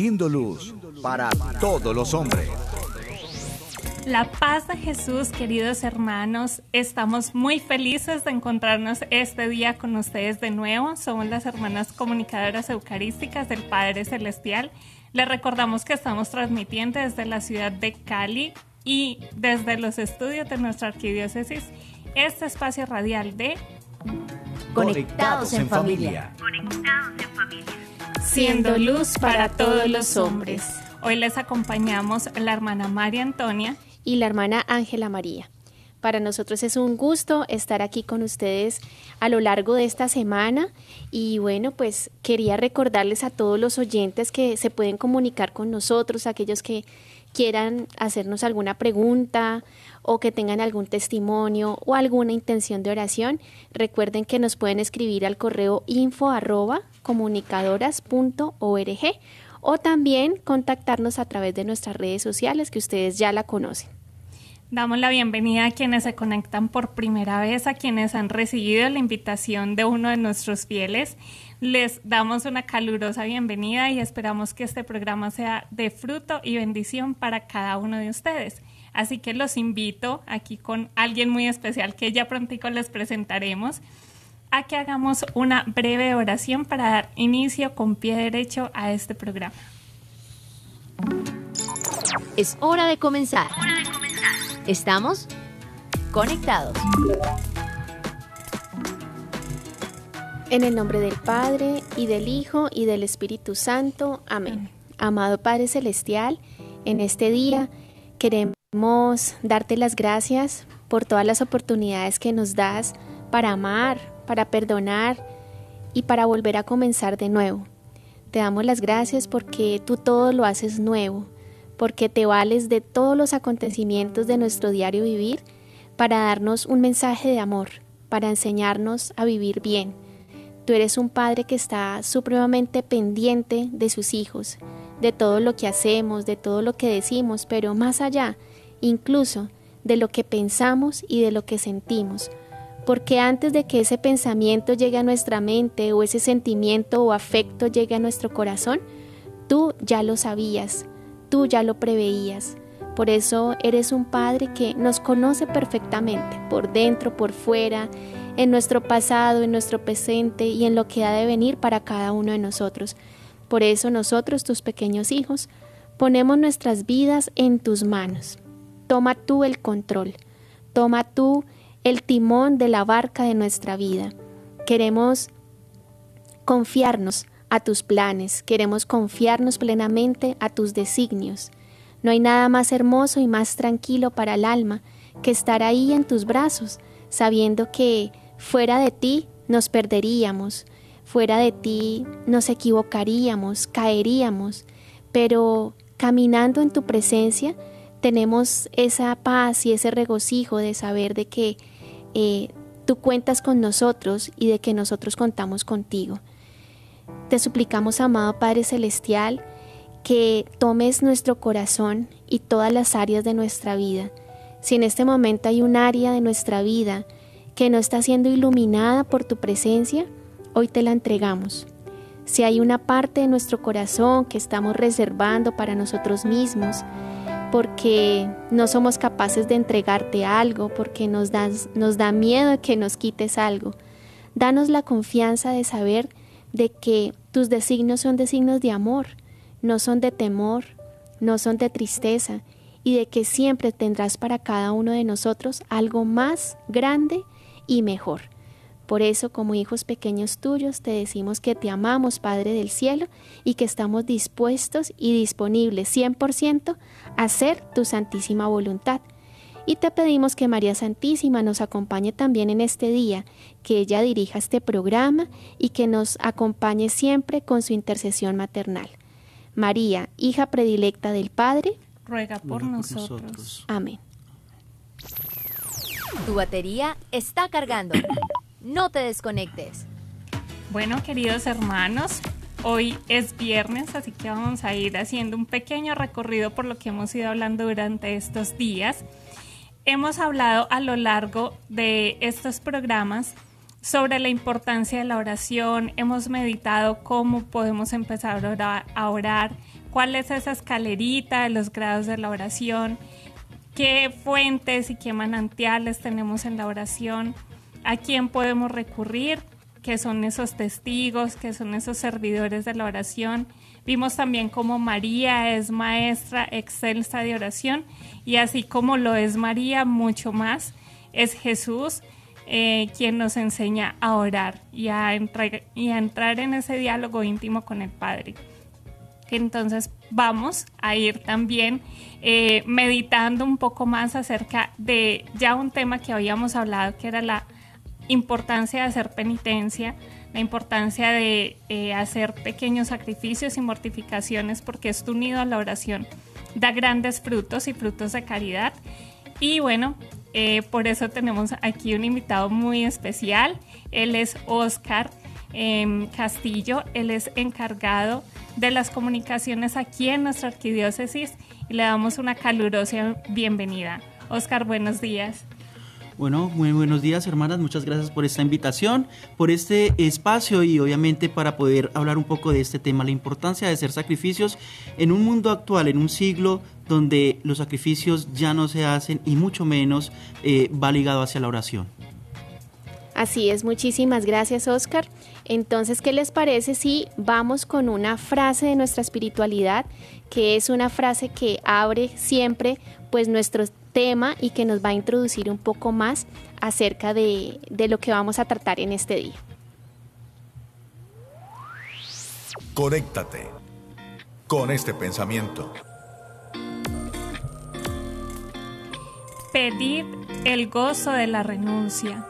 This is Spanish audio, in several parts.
Siendo luz para todos los hombres. La paz de Jesús, queridos hermanos, estamos muy felices de encontrarnos este día con ustedes de nuevo. Somos las hermanas comunicadoras eucarísticas del Padre Celestial. Les recordamos que estamos transmitiendo desde la ciudad de Cali y desde los estudios de nuestra arquidiócesis este espacio radial de Conectados en familia. Siendo luz para todos los hombres. Hoy les acompañamos la hermana María Antonia y la hermana Ángela María. Para nosotros es un gusto estar aquí con ustedes a lo largo de esta semana y bueno, pues quería recordarles a todos los oyentes que se pueden comunicar con nosotros, aquellos que quieran hacernos alguna pregunta o que tengan algún testimonio o alguna intención de oración, recuerden que nos pueden escribir al correo info arroba comunicadoras.org o también contactarnos a través de nuestras redes sociales que ustedes ya la conocen. Damos la bienvenida a quienes se conectan por primera vez, a quienes han recibido la invitación de uno de nuestros fieles. Les damos una calurosa bienvenida y esperamos que este programa sea de fruto y bendición para cada uno de ustedes. Así que los invito aquí con alguien muy especial que ya prontico les presentaremos a que hagamos una breve oración para dar inicio con pie derecho a este programa. Es hora de comenzar. Estamos conectados. En el nombre del Padre, y del Hijo, y del Espíritu Santo. Amén. Amado Padre Celestial, en este día queremos darte las gracias por todas las oportunidades que nos das para amar, para perdonar y para volver a comenzar de nuevo. Te damos las gracias porque tú todo lo haces nuevo, porque te vales de todos los acontecimientos de nuestro diario vivir para darnos un mensaje de amor, para enseñarnos a vivir bien Tú eres un padre que está supremamente pendiente de sus hijos, de todo lo que hacemos, de todo lo que decimos, pero más allá, incluso de lo que pensamos y de lo que sentimos. Porque antes de que ese pensamiento llegue a nuestra mente o ese sentimiento o afecto llegue a nuestro corazón, tú ya lo sabías, tú ya lo preveías. Por eso eres un Padre que nos conoce perfectamente, por dentro, por fuera, en nuestro pasado, en nuestro presente y en lo que ha de venir para cada uno de nosotros. Por eso nosotros, tus pequeños hijos, ponemos nuestras vidas en tus manos. Toma tú el control, toma tú el timón de la barca de nuestra vida. Queremos confiarnos a tus planes, queremos confiarnos plenamente a tus designios. No hay nada más hermoso y más tranquilo para el alma que estar ahí en tus brazos, sabiendo que fuera de ti nos perderíamos, fuera de ti nos equivocaríamos, caeríamos, pero caminando en tu presencia tenemos esa paz y ese regocijo de saber de que eh, tú cuentas con nosotros y de que nosotros contamos contigo. Te suplicamos, amado Padre Celestial, que tomes nuestro corazón y todas las áreas de nuestra vida. Si en este momento hay un área de nuestra vida que no está siendo iluminada por tu presencia, hoy te la entregamos. Si hay una parte de nuestro corazón que estamos reservando para nosotros mismos, porque no somos capaces de entregarte algo, porque nos, nos da miedo que nos quites algo, danos la confianza de saber de que tus designios son designios de amor, no son de temor, no son de tristeza, y de que siempre tendrás para cada uno de nosotros algo más grande y mejor. Por eso, como hijos pequeños tuyos, te decimos que te amamos, Padre del Cielo, y que estamos dispuestos y disponibles 100% a hacer tu santísima voluntad. Y te pedimos que María Santísima nos acompañe también en este día, que ella dirija este programa y que nos acompañe siempre con su intercesión maternal. María, hija predilecta del Padre, ruega por, nosotros. Amén. Tu batería está cargando. No te desconectes. Bueno, queridos hermanos, hoy es viernes, así que vamos a ir haciendo un pequeño recorrido por lo que hemos ido hablando durante estos días. Hemos hablado a lo largo de estos programas sobre la importancia de la oración, hemos meditado cómo podemos empezar a orar, cuál es esa escalerita de los grados de la oración, qué fuentes y qué manantiales tenemos en la oración, a quién podemos recurrir, qué son esos testigos, qué son esos servidores de la oración. Vimos también cómo María es maestra excelsa de oración y así como lo es María, mucho más es Jesús eh, quien nos enseña a orar y a, y a entrar en ese diálogo íntimo con el Padre. Entonces vamos a ir también eh, meditando un poco más acerca de ya un tema que habíamos hablado, que era la importancia de hacer penitencia, la importancia de eh, hacer pequeños sacrificios y mortificaciones, porque esto unido a la oración da grandes frutos y frutos de caridad. Y bueno, eh, por eso tenemos aquí un invitado muy especial. Él es Oscar em, Castillo, él es encargado de las comunicaciones aquí en nuestra arquidiócesis y le damos una calurosa bienvenida. Oscar, buenos días. Bueno, muy buenos días hermanas, muchas gracias por esta invitación, por este espacio y obviamente para poder hablar un poco de este tema, la importancia de hacer sacrificios en un mundo actual, en un siglo donde los sacrificios ya no se hacen y mucho menos eh, va ligado hacia la oración. Así es, muchísimas gracias Oscar. Entonces, ¿qué les parece si vamos con una frase de nuestra espiritualidad, que es una frase que abre siempre pues nuestro tema y que nos va a introducir un poco más acerca de, de lo que vamos a tratar en este día? Conéctate con este pensamiento. Pedid el gozo de la renuncia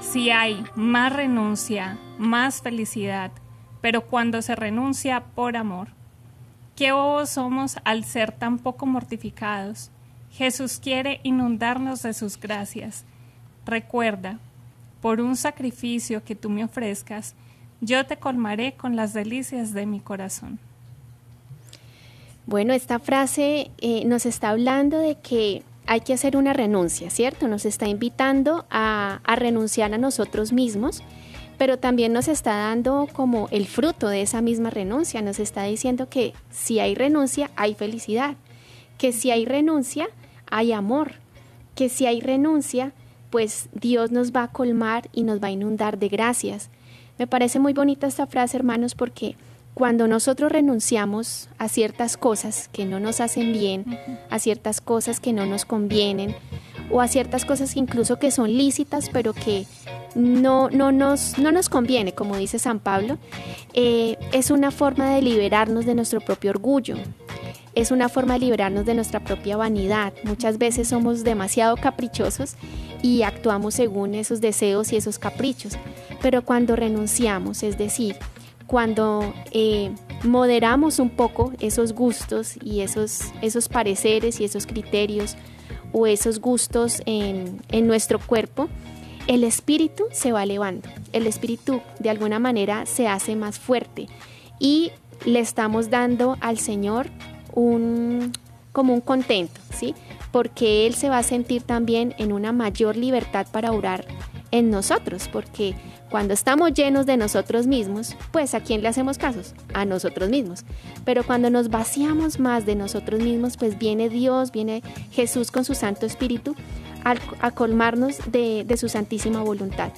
si hay más renuncia, más felicidad, pero cuando se renuncia por amor. Qué bobos somos al ser tan poco mortificados. Jesús quiere inundarnos de sus gracias. Recuerda, por un sacrificio que tú me ofrezcas, yo te colmaré con las delicias de mi corazón. Bueno, esta frase eh, nos está hablando de que hay que hacer una renuncia, ¿cierto? Nos está invitando a, renunciar a nosotros mismos, pero también nos está dando como el fruto de esa misma renuncia, nos está diciendo que si hay renuncia, hay felicidad, que si hay renuncia, hay amor, que si hay renuncia, pues Dios nos va a colmar y nos va a inundar de gracias. Me parece muy bonita esta frase, hermanos, porque cuando nosotros renunciamos a ciertas cosas que no nos hacen bien, a ciertas cosas que no nos convienen, o a ciertas cosas incluso que son lícitas, pero que no, no, nos, no nos conviene, como dice San Pablo, eh, es una forma de liberarnos de nuestro propio orgullo, es una forma de liberarnos de nuestra propia vanidad. Muchas veces somos demasiado caprichosos y actuamos según esos deseos y esos caprichos, pero cuando renunciamos, es decir, cuando eh, moderamos un poco esos gustos y esos, esos pareceres y esos criterios o esos gustos en, en nuestro cuerpo, el espíritu se va elevando. El espíritu de alguna manera se hace más fuerte y le estamos dando al Señor un como un contento, ¿sí? Porque Él se va a sentir también en una mayor libertad para orar en nosotros, porque cuando estamos llenos de nosotros mismos, pues ¿a quién le hacemos casos? A nosotros mismos. Pero cuando nos vaciamos más de nosotros mismos, pues viene Dios, viene Jesús con su Santo Espíritu a, colmarnos de, de su santísima voluntad.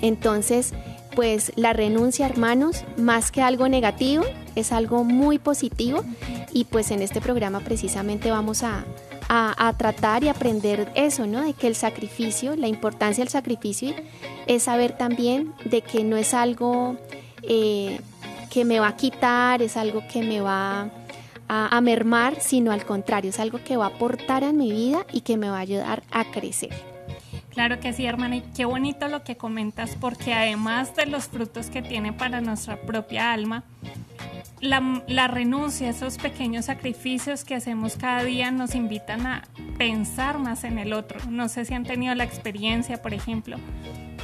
Entonces, pues la renuncia, hermanos, más que algo negativo, es algo muy positivo y pues en este programa precisamente vamos a, a, tratar y aprender eso, ¿no? De que el sacrificio, la importancia del sacrificio es saber también de que no es algo eh, que me va a quitar, es algo que me va a, mermar, sino al contrario, es algo que va a aportar a mi vida y que me va a ayudar a crecer. Claro que sí, hermana, y qué bonito lo que comentas, porque además de los frutos que tiene para nuestra propia alma, la, la, renuncia, esos pequeños sacrificios que hacemos cada día nos invitan a pensar más en el otro. No sé si han tenido la experiencia, por ejemplo,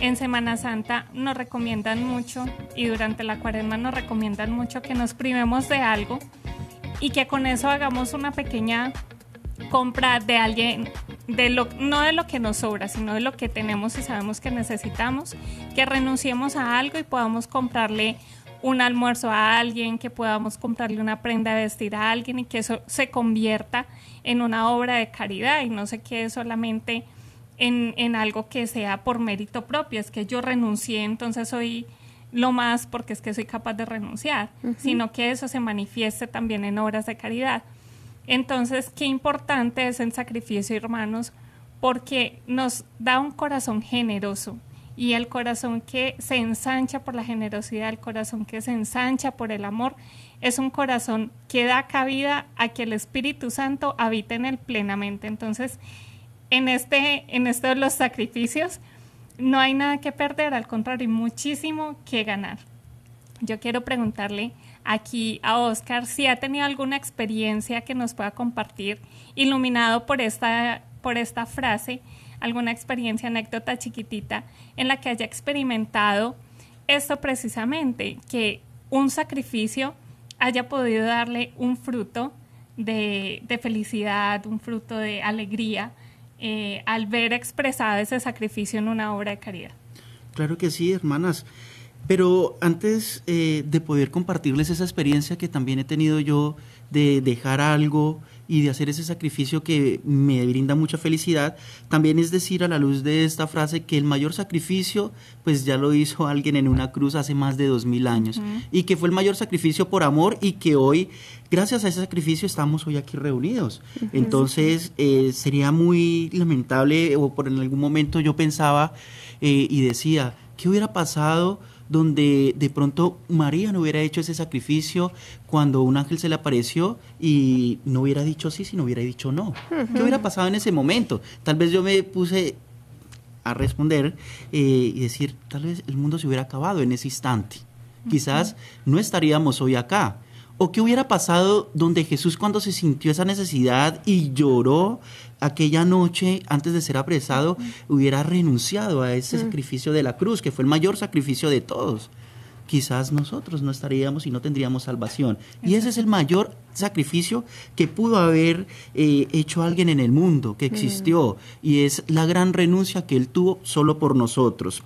en Semana Santa nos recomiendan mucho y durante la cuaresma nos recomiendan mucho que nos privemos de algo y que con eso hagamos una pequeña compra de alguien, de lo, no de lo que nos sobra, sino de lo que tenemos y sabemos que necesitamos, que renunciemos a algo y podamos comprarle un almuerzo a alguien, que podamos comprarle una prenda de vestir a alguien y que eso se convierta en una obra de caridad y no se quede solamente en, en algo que sea por mérito propio, es que yo renuncié, entonces soy lo más porque es que soy capaz de renunciar, sino que eso se manifieste también en obras de caridad. Entonces, qué importante es el sacrificio, hermanos, porque nos da un corazón generoso y el corazón que se ensancha por la generosidad, el corazón que se ensancha por el amor, es un corazón que da cabida a que el Espíritu Santo habite en él plenamente. Entonces, en este, en esto de los sacrificios, no hay nada que perder, al contrario, hay muchísimo que ganar. Yo quiero preguntarle aquí a Oscar si ha tenido alguna experiencia que nos pueda compartir, iluminado por esta, por esta frase, alguna experiencia, anécdota chiquitita en la que haya experimentado esto precisamente, que un sacrificio haya podido darle un fruto de, de felicidad, un fruto de alegría eh, al ver expresado ese sacrificio en una obra de caridad. Claro que sí, hermanas. Pero antes eh, de poder compartirles esa experiencia que también he tenido yo de dejar algo y de hacer ese sacrificio que me brinda mucha felicidad, también es decir a la luz de esta frase que el mayor sacrificio pues ya lo hizo alguien en una cruz hace más de dos mil años y que fue el mayor sacrificio por amor y que hoy gracias a ese sacrificio estamos hoy aquí reunidos. Entonces eh, sería muy lamentable o por en algún momento yo pensaba eh, y decía, ¿qué hubiera pasado? Donde de pronto María no hubiera hecho ese sacrificio cuando un ángel se le apareció y no hubiera dicho sí, sino hubiera dicho no. ¿Qué hubiera pasado en ese momento? Tal vez yo me puse a responder eh, y decir, tal vez el mundo se hubiera acabado en ese instante. Quizás no estaríamos hoy acá. ¿O qué hubiera pasado donde Jesús cuando se sintió esa necesidad y lloró aquella noche antes de ser apresado, hubiera renunciado a ese sacrificio de la cruz, que fue el mayor sacrificio de todos? Quizás nosotros no estaríamos y no tendríamos salvación. Y ese es el mayor sacrificio que pudo haber eh, hecho alguien en el mundo, que existió, y es la gran renuncia que él tuvo solo por nosotros.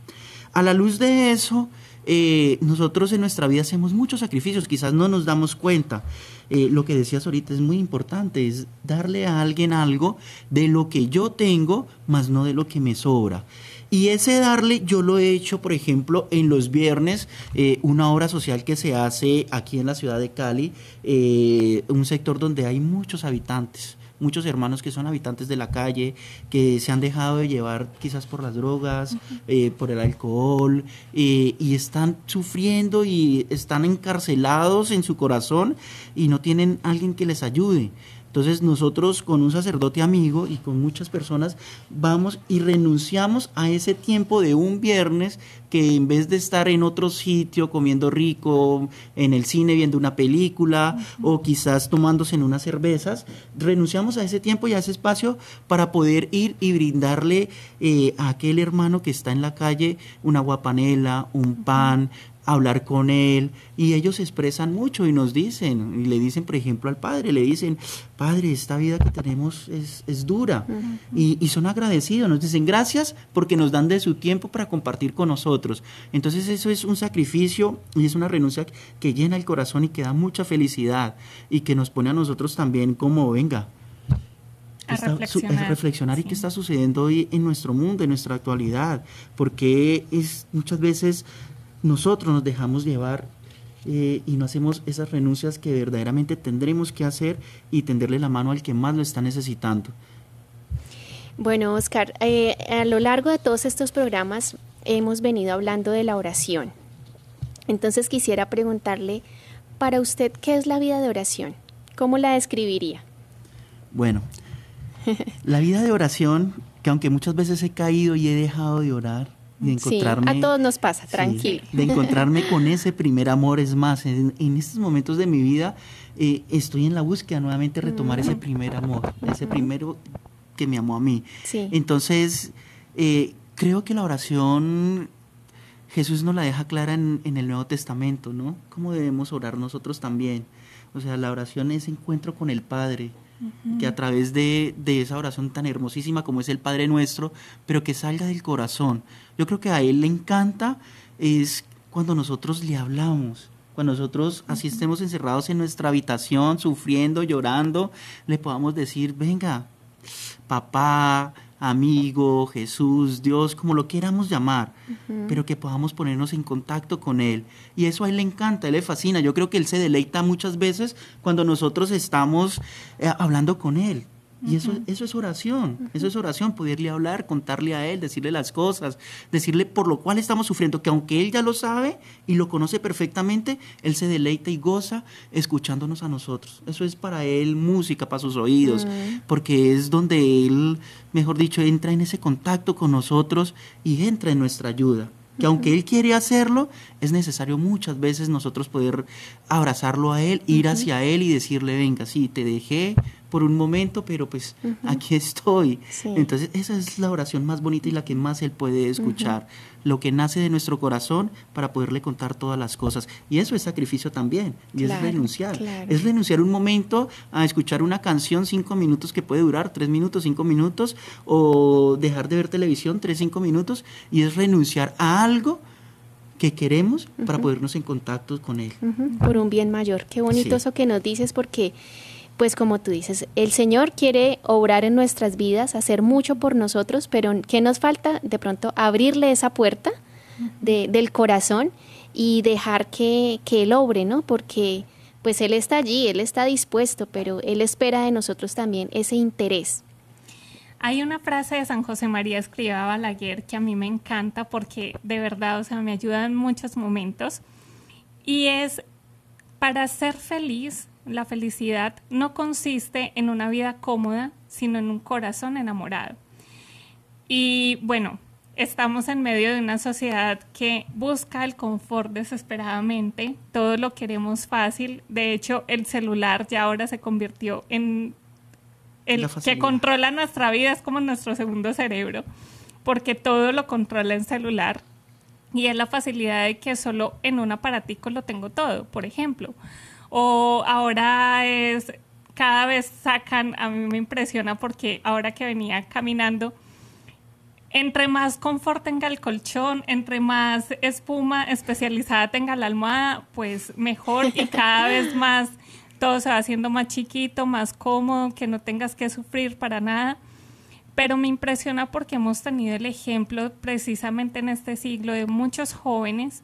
A la luz de eso, eh, nosotros en nuestra vida hacemos muchos sacrificios, quizás no nos damos cuenta. Eh, lo que decías ahorita es muy importante, es darle a alguien algo de lo que yo tengo, más no de lo que me sobra. Y ese darle, yo lo he hecho, por ejemplo, en los viernes, eh, una obra social que se hace aquí en la ciudad de Cali, un sector donde hay muchos habitantes muchos hermanos que son habitantes de la calle, que se han dejado de llevar quizás por las drogas, eh, por el alcohol, eh, y están sufriendo y están encarcelados en su corazón y no tienen alguien que les ayude. Entonces nosotros con un sacerdote amigo y con muchas personas vamos y renunciamos a ese tiempo de un viernes que en vez de estar en otro sitio comiendo rico, en el cine viendo una película o quizás tomándose en unas cervezas, renunciamos a ese tiempo y a ese espacio para poder ir y brindarle eh, a aquel hermano que está en la calle una guapanela, un pan, hablar con él y ellos expresan mucho y nos dicen y le dicen por ejemplo al padre le dicen padre esta vida que tenemos es, es dura y, y, son agradecidos nos dicen gracias porque nos dan de su tiempo para compartir con nosotros entonces eso es un sacrificio y es una renuncia que llena el corazón y que da mucha felicidad y que nos pone a nosotros también como venga a reflexionar, reflexionar y qué está sucediendo hoy en nuestro mundo, en nuestra actualidad, porque es muchas veces nosotros nos dejamos llevar eh, y no hacemos esas renuncias que verdaderamente tendremos que hacer y tenderle la mano al que más lo está necesitando. Bueno, Oscar, eh, a lo largo de todos estos programas hemos venido hablando de la oración. Entonces quisiera preguntarle, para usted, ¿qué es la vida de oración? ¿cómo la describiría? Bueno, la vida de oración, que aunque muchas veces he caído y he dejado de orar, de encontrarme... a todos nos pasa, tranquilo. de encontrarme con ese primer amor, es más, en, estos momentos de mi vida eh, estoy en la búsqueda nuevamente de retomar ese primer amor, ese primero que me amó a mí. Entonces, eh, creo que la oración Jesús nos la deja clara en, en, el Nuevo Testamento, ¿no? ¿Cómo debemos orar nosotros también? O sea, la oración es encuentro con el Padre, que a través de, esa oración tan hermosísima como es el Padre Nuestro, pero que salga del corazón. Yo creo que a Él le encanta es cuando nosotros le hablamos, cuando nosotros así estemos encerrados en nuestra habitación, sufriendo, llorando, le podamos decir, venga, papá, amigo, Jesús, Dios, como lo queramos llamar, pero que podamos ponernos en contacto con Él. Y eso a Él le encanta, a Él le fascina. Yo creo que Él se deleita muchas veces cuando nosotros estamos eh, hablando con Él. Y eso, eso es oración, eso es oración, poderle hablar, contarle a Él, decirle las cosas, decirle por lo cual estamos sufriendo, que aunque Él ya lo sabe y lo conoce perfectamente, Él se deleita y goza escuchándonos a nosotros. Eso es para Él música, para sus oídos, porque es donde Él, mejor dicho, entra en ese contacto con nosotros y entra en nuestra ayuda. Que aunque Él quiere hacerlo, es necesario muchas veces nosotros poder abrazarlo a Él, ir hacia Él y decirle, venga, sí, te dejé, por un momento, pero pues aquí estoy. Entonces esa es la oración más bonita y la que más Él puede escuchar, lo que nace de nuestro corazón para poderle contar todas las cosas. Y eso es sacrificio también, y es renunciar. Es renunciar un momento a escuchar una canción cinco minutos que puede durar tres minutos, cinco minutos, o dejar de ver televisión tres, cinco minutos, y es renunciar a algo que queremos para podernos en contacto con Él. Por un bien mayor. Qué bonito eso que nos dices porque pues como tú dices, el Señor quiere obrar en nuestras vidas, hacer mucho por nosotros, pero ¿qué nos falta? De pronto abrirle esa puerta del corazón y dejar que, que Él obre, ¿no? Porque pues Él está allí, Él está dispuesto, pero Él espera de nosotros también ese interés. Hay una frase de San José María Escriba Balaguer que a mí me encanta porque de verdad, o sea, me ayuda en muchos momentos y es para ser feliz la felicidad no consiste en una vida cómoda, sino en un corazón enamorado. Y bueno, estamos en medio de una sociedad que busca el confort desesperadamente, todo lo queremos fácil, de hecho el celular ya ahora se convirtió en el que controla nuestra vida, es como nuestro segundo cerebro, porque todo lo controla el celular. Y es la facilidad de que solo en un aparatico lo tengo todo, por ejemplo o ahora es, cada vez sacan, a mí me impresiona porque ahora que venía caminando, entre más confort tenga el colchón, entre más espuma especializada tenga la almohada, pues mejor y cada vez más todo se va haciendo más chiquito, más cómodo, que no tengas que sufrir para nada. Pero me impresiona porque hemos tenido el ejemplo precisamente en este siglo de muchos jóvenes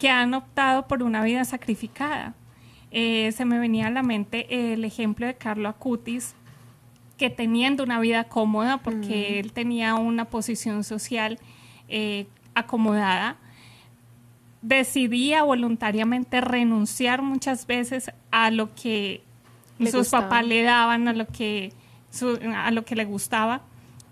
que han optado por una vida sacrificada. Eh, se me venía a la mente el ejemplo de Carlo Acutis, que teniendo una vida cómoda, porque mm. él tenía una posición social eh, acomodada, decidía voluntariamente renunciar muchas veces a lo que sus papás le daban, a lo que, a lo que le gustaba,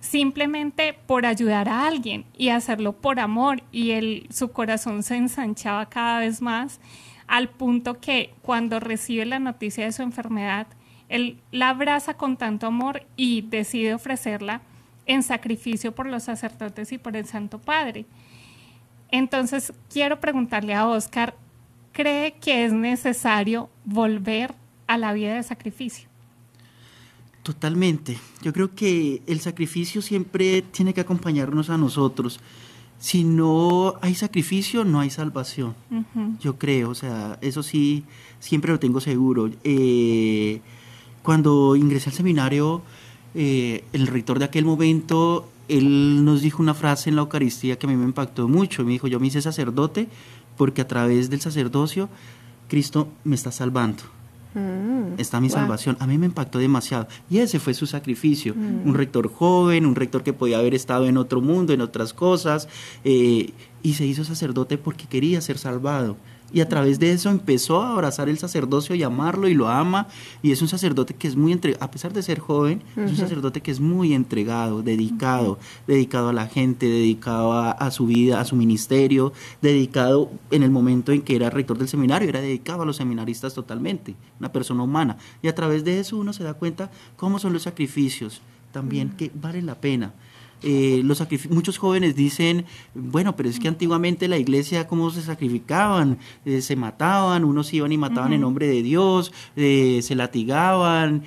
simplemente por ayudar a alguien y hacerlo por amor y él, su corazón se ensanchaba cada vez más al punto que cuando recibe la noticia de su enfermedad, él la abraza con tanto amor y decide ofrecerla en sacrificio por los sacerdotes y por el Santo Padre. Entonces, quiero preguntarle a Oscar, ¿cree que es necesario volver a la vida de sacrificio? Totalmente. Yo creo que el sacrificio siempre tiene que acompañarnos a nosotros si no hay sacrificio, no hay salvación. Yo creo, o sea, eso sí, siempre lo tengo seguro. Eh, cuando ingresé al seminario, eh, el rector de aquel momento, él nos dijo una frase en la Eucaristía que a mí me impactó mucho. Me dijo, yo me hice sacerdote porque a través del sacerdocio Cristo me está salvando. Mm, está mi salvación. A mí me impactó demasiado. Y ese fue su sacrificio. Mm. Un rector joven, un rector que podía haber estado en otro mundo, en otras cosas, eh, y se hizo sacerdote porque quería ser salvado. Y a través de eso empezó a abrazar el sacerdocio y amarlo y lo ama. Y es un sacerdote que es muy entregado, a pesar de ser joven, es un sacerdote que es muy entregado, dedicado, dedicado a la gente, dedicado a, su vida, a su ministerio, dedicado en el momento en que era rector del seminario, era dedicado a los seminaristas totalmente, una persona humana. Y a través de eso uno se da cuenta cómo son los sacrificios también que valen la pena eh, los muchos jóvenes dicen, bueno, pero es que antiguamente la iglesia, ¿cómo se sacrificaban? Eh, se mataban, unos iban y mataban en nombre de Dios, eh, se latigaban.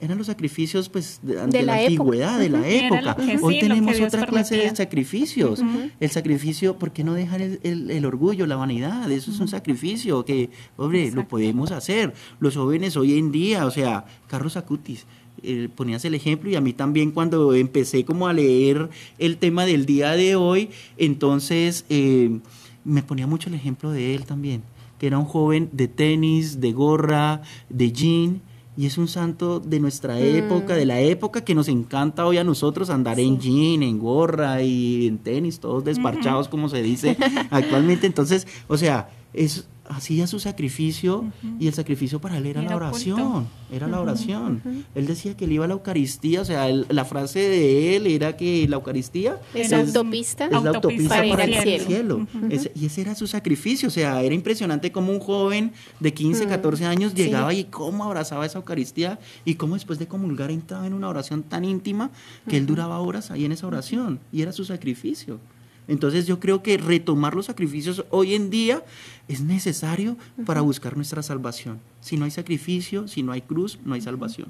Eran los sacrificios pues de, la, antigüedad, de la época. Hoy tenemos otra clase de sacrificios. El sacrificio, ¿por qué no dejar el, orgullo, la vanidad? Eso es un sacrificio que, hombre, lo podemos hacer. Los jóvenes hoy en día, o sea, Carlos Acutis, eh, ponías el ejemplo y a mí también cuando empecé como a leer el tema del día de hoy, entonces eh, me ponía mucho el ejemplo de él también, que era un joven de tenis, de gorra, de jean, y es un santo de nuestra mm. época, de la época que nos encanta hoy a nosotros andar en jean, en gorra y en tenis, todos desparchados, como se dice actualmente. Entonces, o sea, es hacía su sacrificio y el sacrificio para él era, la oración, era la oración. Él decía que él iba a la Eucaristía, o sea, la frase de él era que la Eucaristía es, la autopista, es la autopista para, ir al cielo. y ese era su sacrificio, o sea, era impresionante como un joven de 15, 14 años llegaba y cómo abrazaba esa Eucaristía y cómo después de comulgar entraba en una oración tan íntima que él duraba horas ahí en esa oración y era su sacrificio. Entonces yo creo que retomar los sacrificios hoy en día es necesario para buscar nuestra salvación. Si no hay sacrificio, si no hay cruz, no hay salvación.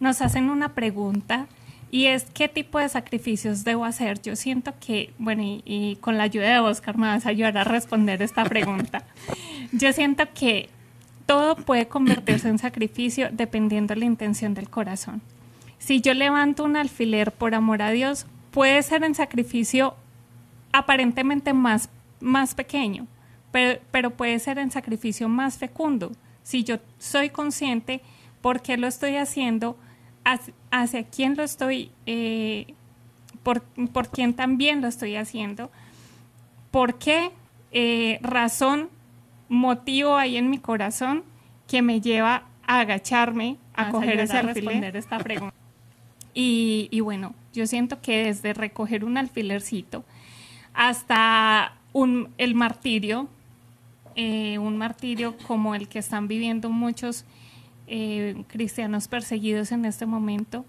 Nos hacen una pregunta y es qué tipo de sacrificios debo hacer. Yo siento que, bueno, y, con la ayuda de Oscar me vas a ayudar a responder esta pregunta. Yo siento que todo puede convertirse en sacrificio dependiendo de la intención del corazón. Si yo levanto un alfiler por amor a Dios, puede ser en sacrificio aparentemente más, más pequeño, pero, pero puede ser en sacrificio más fecundo. Si yo soy consciente por qué lo estoy haciendo, hacia, quién lo estoy, eh, por, por, quién también lo estoy haciendo, por qué eh, razón, motivo hay en mi corazón que me lleva a agacharme, a coger ese responder esta pregunta. Y, y, bueno, yo siento que desde recoger un alfilercito hasta un, el martirio, eh, un martirio como el que están viviendo muchos eh, cristianos perseguidos en este momento.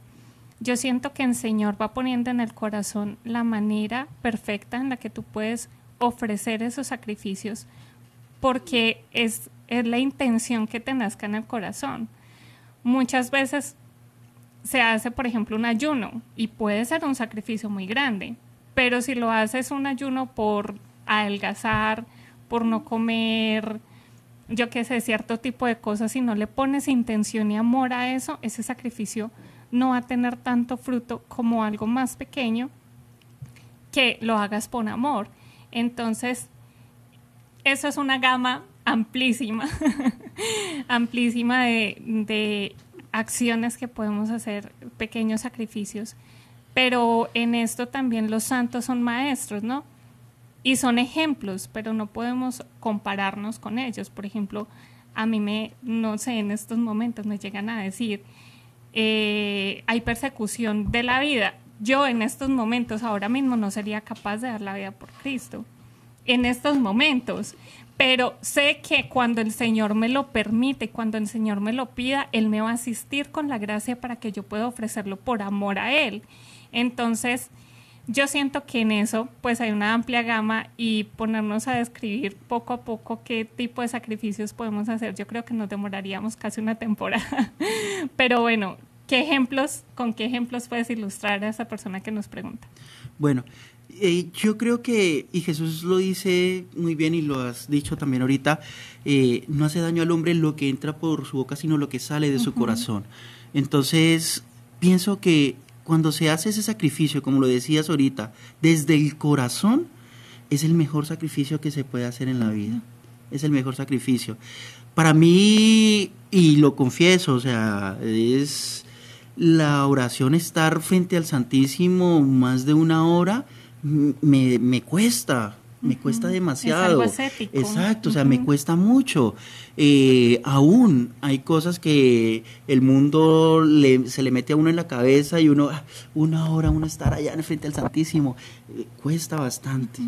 Yo siento que el Señor va poniendo en el corazón la manera perfecta en la que tú puedes ofrecer esos sacrificios, porque es, es la intención que te nazca en el corazón. Muchas veces se hace, por ejemplo, un ayuno y puede ser un sacrificio muy grande, pero si lo haces un ayuno por adelgazar, por no comer, yo qué sé, cierto tipo de cosas, y no le pones intención y amor a eso, ese sacrificio no va a tener tanto fruto como algo más pequeño que lo hagas por amor. Entonces, eso es una gama amplísima, amplísima de, de acciones que podemos hacer, pequeños sacrificios pero en esto también los santos son maestros, ¿no? Y son ejemplos, pero no podemos compararnos con ellos. Por ejemplo, a mí me, no sé, en estos momentos me llegan a decir, eh, hay persecución de la vida. Yo en estos momentos, ahora mismo, no sería capaz de dar la vida por Cristo. En estos momentos. Pero sé que cuando el Señor me lo permite, cuando el Señor me lo pida, Él me va a asistir con la gracia para que yo pueda ofrecerlo por amor a Él. Entonces, yo siento que en eso pues hay una amplia gama y ponernos a describir poco a poco qué tipo de sacrificios podemos hacer. Yo creo que nos demoraríamos casi una temporada. Pero bueno, ¿qué ejemplos, con qué ejemplos puedes ilustrar a esa persona que nos pregunta? Bueno, eh, yo creo que, y Jesús lo dice muy bien y lo has dicho también ahorita, eh, no hace daño al hombre lo que entra por su boca, sino lo que sale de su corazón. Entonces, pienso que cuando se hace ese sacrificio, como lo decías ahorita, desde el corazón, es el mejor sacrificio que se puede hacer en la vida. Es el mejor sacrificio. Para mí, y lo confieso, o sea, es la oración estar frente al Santísimo más de una hora, me, me cuesta, me cuesta Es demasiado. algo. Exacto, o sea, me cuesta mucho. Eh, aún hay cosas que el mundo le- se le mete a uno en la cabeza y uno, ah, una hora uno estar allá en frente al Santísimo, eh, cuesta bastante.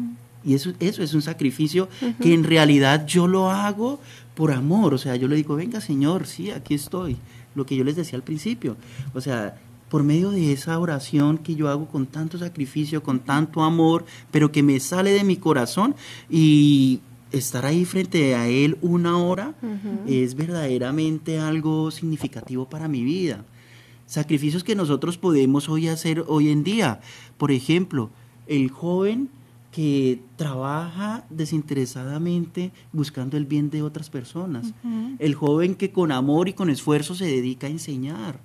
Y eso, eso es un sacrificio que en realidad yo lo hago por amor. O sea, yo le digo, venga Señor, sí, aquí estoy. Lo que yo les decía al principio. O sea, por medio de esa oración que yo hago con tanto sacrificio, con tanto amor, pero que me sale de mi corazón y estar ahí frente a Él una hora es verdaderamente algo significativo para mi vida. Sacrificios que nosotros podemos hoy hacer hoy en día. Por ejemplo, el joven que trabaja desinteresadamente buscando el bien de otras personas. El joven que con amor y con esfuerzo se dedica a enseñar.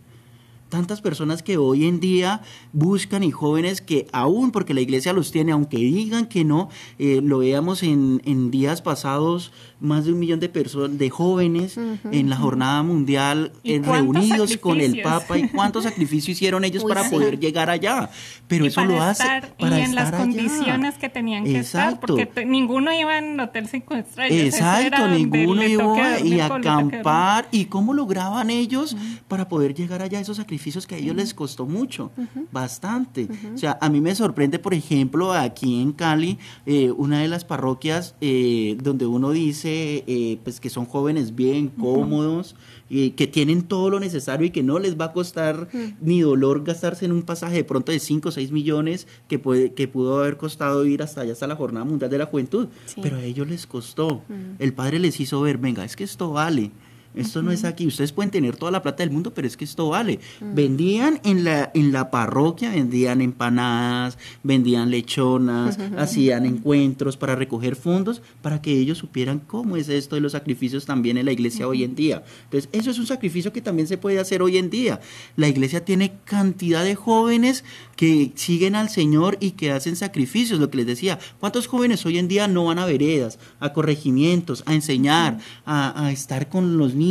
Tantas personas que hoy en día buscan y jóvenes que aún porque la iglesia los tiene, aunque digan que no, eh, lo veamos en, en días pasados, más de un millón de personas, de jóvenes en la jornada mundial ¿Y eh, cuántos reunidos con el? Papa y cuántos sacrificios hicieron ellos Uy, para sí. poder llegar allá. Pero Y eso para lo hace estar- para y en las estar allá. condiciones que tenían que estar, Exacto. porque te- ninguno iba en hotel cinco estrellas. Exacto, ninguno iba y acampar. ¿Y cómo lograban ellos para poder llegar allá esos sacrificios que a ellos les costó mucho? Bastante. O sea, a mí me sorprende, por ejemplo, aquí en Cali, eh, una de las parroquias eh, donde uno dice eh, pues que son jóvenes bien cómodos y que tienen todo lo necesario y que no les va a costar ni dolor gastarse en un pasaje de pronto de 5 o 6 millones que, puede, que pudo haber costado ir hasta allá, hasta la Jornada Mundial de la Juventud. Sí. Pero a ellos les costó. El Padre les hizo ver, venga, es que esto vale. Esto no es aquí. Ustedes pueden tener toda la plata del mundo, pero es que esto vale. Vendían en la, en la parroquia, vendían empanadas, vendían lechonas, hacían encuentros para recoger fondos, para que ellos supieran cómo es esto de los sacrificios también en la iglesia hoy en día. Entonces, eso es un sacrificio que también se puede hacer hoy en día. La iglesia tiene cantidad de jóvenes que siguen al Señor y que hacen sacrificios, lo que les decía. ¿Cuántos jóvenes hoy en día no van a veredas, a corregimientos, a enseñar, a, a estar con los niños,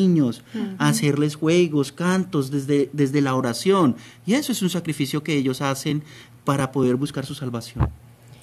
a hacerles juegos, cantos desde, desde la oración? Y eso es un sacrificio que ellos hacen para poder buscar su salvación.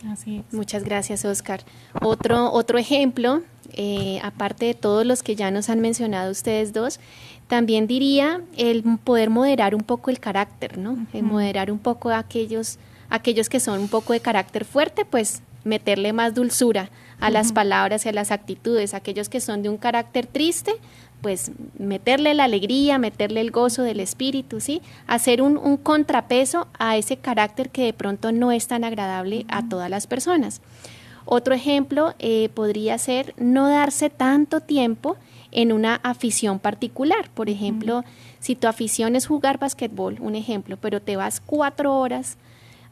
Así es. Muchas gracias, Oscar. Otro, otro ejemplo, eh, aparte de todos los que ya nos han mencionado ustedes dos, también diría el poder moderar un poco el carácter, ¿no? El moderar un poco a aquellos, aquellos que son un poco de carácter fuerte, pues meterle más dulzura a las palabras y a las actitudes. Aquellos que son de un carácter triste, pues meterle la alegría, meterle el gozo del espíritu, ¿sí? Hacer un, un contrapeso a ese carácter que de pronto no es tan agradable a todas las personas. Otro ejemplo eh, podría ser no darse tanto tiempo en una afición particular. Por ejemplo, si tu afición es jugar basquetbol, un ejemplo, pero te vas cuatro horas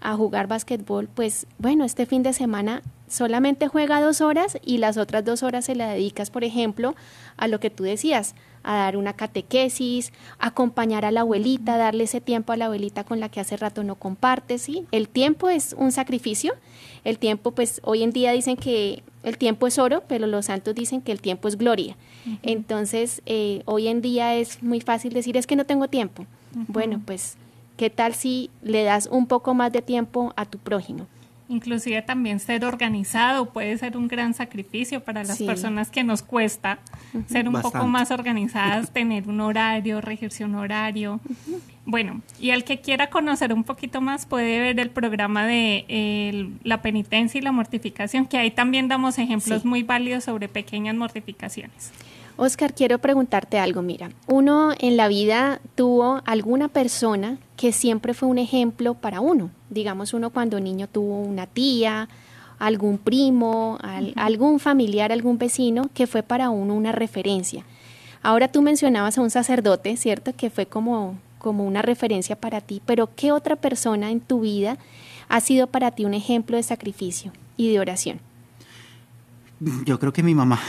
a jugar basquetbol, pues bueno, este fin de semana solamente juega dos horas y las otras dos horas se la dedicas, por ejemplo, a lo que tú decías, a dar una catequesis, acompañar a la abuelita, darle ese tiempo a la abuelita con la que hace rato no compartes, ¿sí? El tiempo es un sacrificio, el tiempo, pues hoy en día dicen que el tiempo es oro, pero los santos dicen que el tiempo es gloria. Entonces, eh, hoy en día es muy fácil decir, es que no tengo tiempo. Bueno, pues, ¿qué tal si le das un poco más de tiempo a tu prójimo? Inclusive también ser organizado puede ser un gran sacrificio para las Sí. personas que nos cuesta ser un poco más organizadas, tener un horario, regirse un horario. Bueno, y el que quiera conocer un poquito más puede ver el programa de eh, la penitencia y la mortificación, que ahí también damos ejemplos Sí. muy válidos sobre pequeñas mortificaciones. Oscar, quiero preguntarte algo. Mira, uno en la vida tuvo alguna persona que siempre fue un ejemplo para uno. Digamos, uno cuando niño tuvo una tía, algún primo, al- algún familiar, algún vecino que fue para uno una referencia. Ahora tú mencionabas a un sacerdote, ¿cierto? Que fue como, como una referencia para ti, pero ¿qué otra persona en tu vida ha sido para ti un ejemplo de sacrificio y de oración? Yo creo que mi mamá.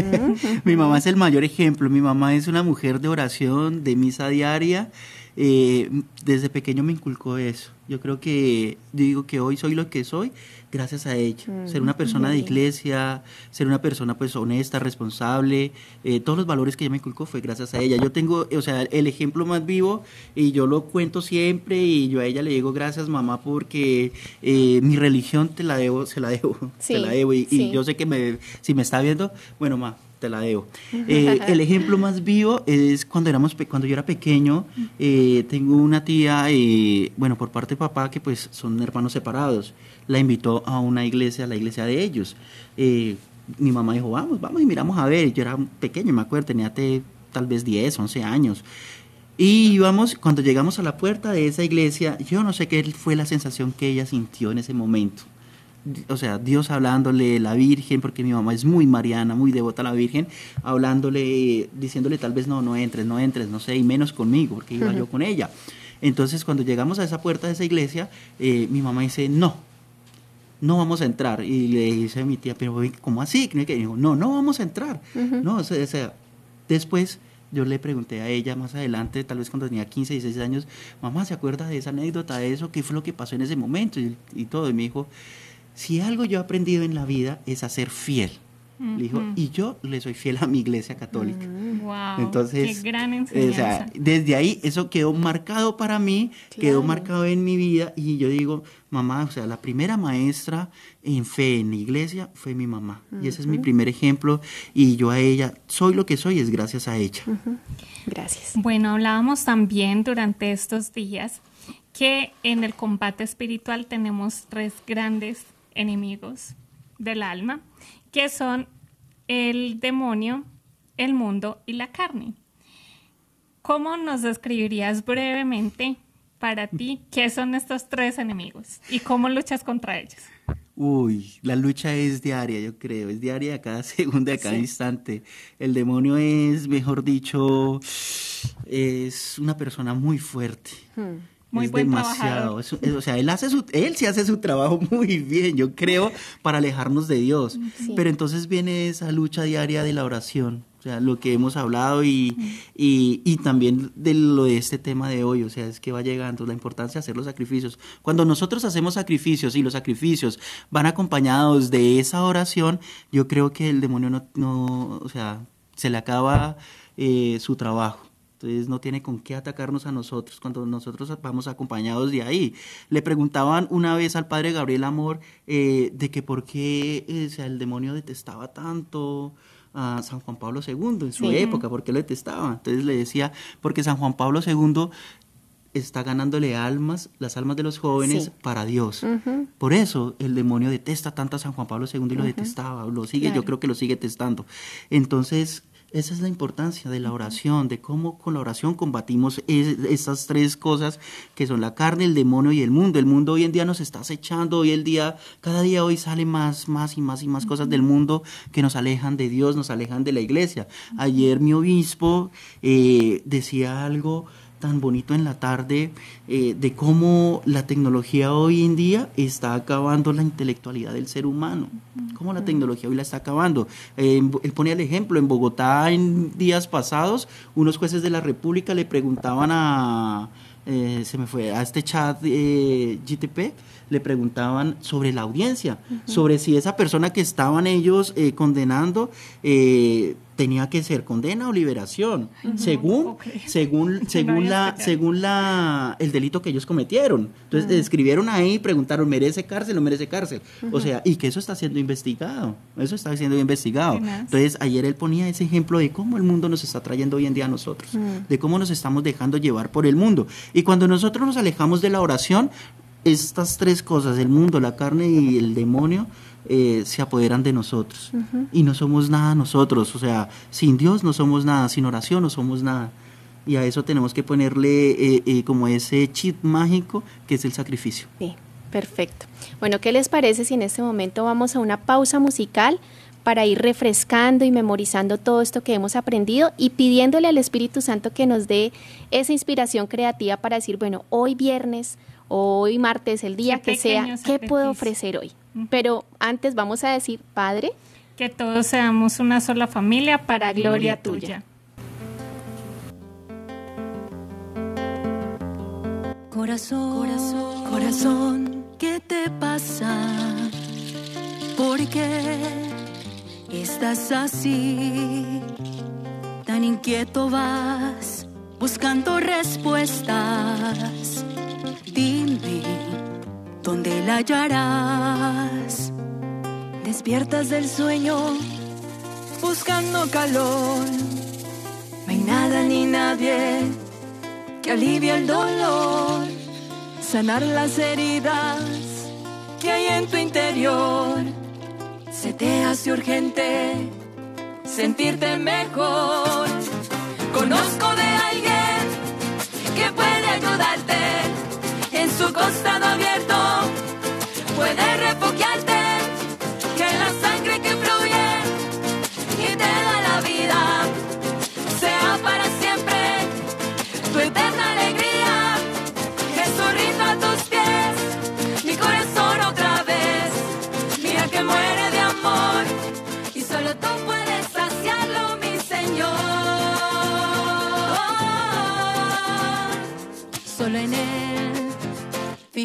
mi mamá es el mayor ejemplo. Mi mamá es una mujer de oración, de misa diaria eh, desde pequeño me inculcó eso. Yo creo que digo que hoy soy lo que soy gracias a ella. Mm, ser una persona de iglesia, ser una persona pues honesta, responsable, eh, todos los valores que ella me inculcó fue gracias a ella. Yo tengo, o sea, el ejemplo más vivo y yo lo cuento siempre y yo a ella le digo gracias mamá porque eh, mi religión te la debo, se la debo, Sí, te la debo y, yo sé que me, si me está viendo, bueno ma, te la debo. Eh, el ejemplo más vivo es cuando éramos cuando yo era pequeño, eh, tengo una tía, eh, bueno, por parte de papá, que pues son hermanos separados, la invitó a una iglesia, a la iglesia de ellos. Eh, mi mamá dijo, vamos, vamos y miramos a ver. Yo era pequeño, me acuerdo, tenía te- tal vez 10, 11 años. Y íbamos, cuando llegamos a la puerta de esa iglesia, yo no sé qué fue la sensación que ella sintió en ese momento o sea, Dios hablándole, la Virgen, porque mi mamá es muy mariana, muy devota a la Virgen, hablándole, diciéndole tal vez no, no entres, no entres, no sé, y menos conmigo, porque iba yo con ella. Entonces, cuando llegamos a esa puerta de esa iglesia, eh, mi mamá dice, no, no vamos a entrar. Y le dice a mi tía, pero ¿cómo así? Y dijo, no, no vamos a entrar. No, o sea, o sea, después yo le pregunté a ella más adelante, tal vez cuando tenía 15, 16 años, mamá, ¿se acuerda de esa anécdota, de eso? ¿Qué fue lo que pasó en ese momento? Y, y todo. Y me dijo, si algo yo he aprendido en la vida es a ser fiel. Le dijo, y yo le soy fiel a mi iglesia católica. Wow, Entonces, qué gran enseñanza. o sea, desde ahí eso quedó marcado para mí, quedó Claro. marcado en mi vida y yo digo, mamá, o sea, la primera maestra en fe en la iglesia fue mi mamá y ese es mi primer ejemplo y yo a ella soy lo que soy es gracias a ella. Gracias. Bueno, hablábamos también durante estos días que en el combate espiritual tenemos tres grandes enemigos del alma, que son el demonio, el mundo y la carne. ¿Cómo nos describirías brevemente para ti qué son estos tres enemigos y cómo luchas contra ellos? Uy, la lucha es diaria, yo creo, es diaria a cada segundo, a cada instante. El demonio es, mejor dicho, es una persona muy fuerte. Muy es buen demasiado. es- es- o sea, él hace su, él sí hace su trabajo muy bien, yo creo, para alejarnos de Dios. Pero entonces viene esa lucha diaria de la oración. O sea, lo que hemos hablado y, y, y también de lo de este tema de hoy, o sea, es que va llegando la importancia de hacer los sacrificios. Cuando nosotros hacemos sacrificios y los sacrificios van acompañados de esa oración, yo creo que el demonio no, no o sea, se le acaba eh, su trabajo. Entonces no tiene con qué atacarnos a nosotros cuando nosotros vamos acompañados de ahí. Le preguntaban una vez al padre Gabriel Amor eh, de que por qué eh, o sea, el demonio detestaba tanto a San Juan Pablo II en su Sí. época, por qué lo detestaba. Entonces le decía, porque San Juan Pablo II está ganándole almas, las almas de los jóvenes Sí. para Dios. Por eso el demonio detesta tanto a San Juan Pablo II y lo detestaba, lo sigue, Claro. yo creo que lo sigue testando. Entonces, esa es la importancia de la oración, de cómo con la oración combatimos es- esas tres cosas que son la carne, el demonio y el mundo. El mundo hoy en día nos está acechando, hoy el día, cada día hoy sale más, más y más y más cosas del mundo que nos alejan de Dios, nos alejan de la iglesia. Ayer mi obispo eh, decía algo tan bonito en la tarde eh, de cómo la tecnología hoy en día está acabando la intelectualidad del ser humano, cómo la tecnología hoy la está acabando. Eh, él ponía el ejemplo, en Bogotá en días pasados, unos jueces de la República le preguntaban a, eh, se me fue, a este chat eh, GTP, le preguntaban sobre la audiencia, sobre si esa persona que estaban ellos eh, condenando eh, tenía que ser condena o liberación, según, según, según la, según la, el delito que ellos cometieron. Entonces escribieron ahí, preguntaron, ¿merece cárcel o no merece cárcel? O sea, y que eso está siendo investigado, eso está siendo investigado. Entonces ayer él ponía ese ejemplo de cómo el mundo nos está trayendo hoy en día a nosotros, de cómo nos estamos dejando llevar por el mundo. Y cuando nosotros nos alejamos de la oración, estas tres cosas, el mundo, la carne y el demonio, eh, se apoderan de nosotros. Y no somos nada nosotros. O sea, sin Dios no somos nada, sin oración no somos nada. Y a eso tenemos que ponerle eh, eh, como ese chip mágico que es el sacrificio. Sí, perfecto. Bueno, ¿qué les parece si en este momento vamos a una pausa musical para ir refrescando y memorizando todo esto que hemos aprendido y pidiéndole al Espíritu Santo que nos dé esa inspiración creativa para decir, bueno, hoy viernes, hoy martes, el día Qué que sea, ¿qué puedo ofrecer hoy? Pero antes vamos a decir, Padre, Que todos seamos una sola familia para gloria tuya. Corazón, corazón, corazón, ¿qué te pasa? ¿Por qué estás así? Tan inquieto vas buscando respuestas. Dime, ¿dónde la hallarás? Despiertas del sueño buscando calor. No hay nada ni nadie que alivie el dolor, sanar las heridas que hay en tu interior. Se te hace urgente sentirte mejor. Conozco de alguien que puede ayudarte su costado abierto, puede refugiarte,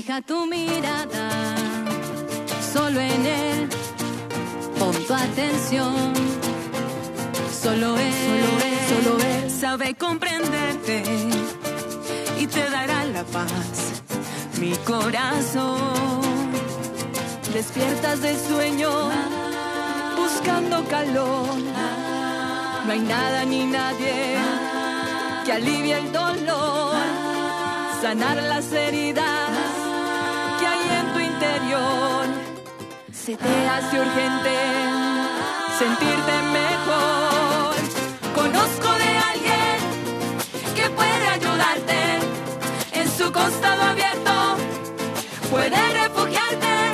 fija tu mirada, solo en Él, pon tu atención. Solo él, solo él, solo él sabe comprenderte y te dará la paz, mi corazón. Despiertas del sueño buscando calor. No hay nada ni nadie que alivie el dolor, sanar las heridas Se te hace urgente sentirte mejor. Conozco de alguien que puede ayudarte en su costado abierto. Puede refugiarte,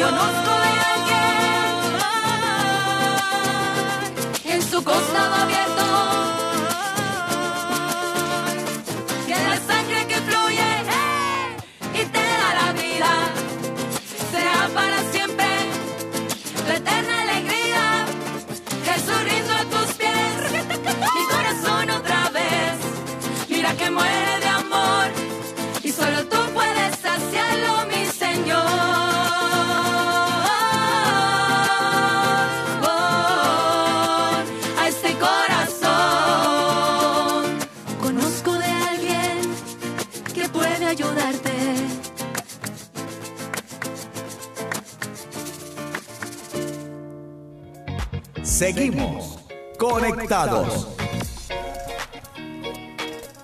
Conozco de alguien en su costado abierto. Seguimos conectados.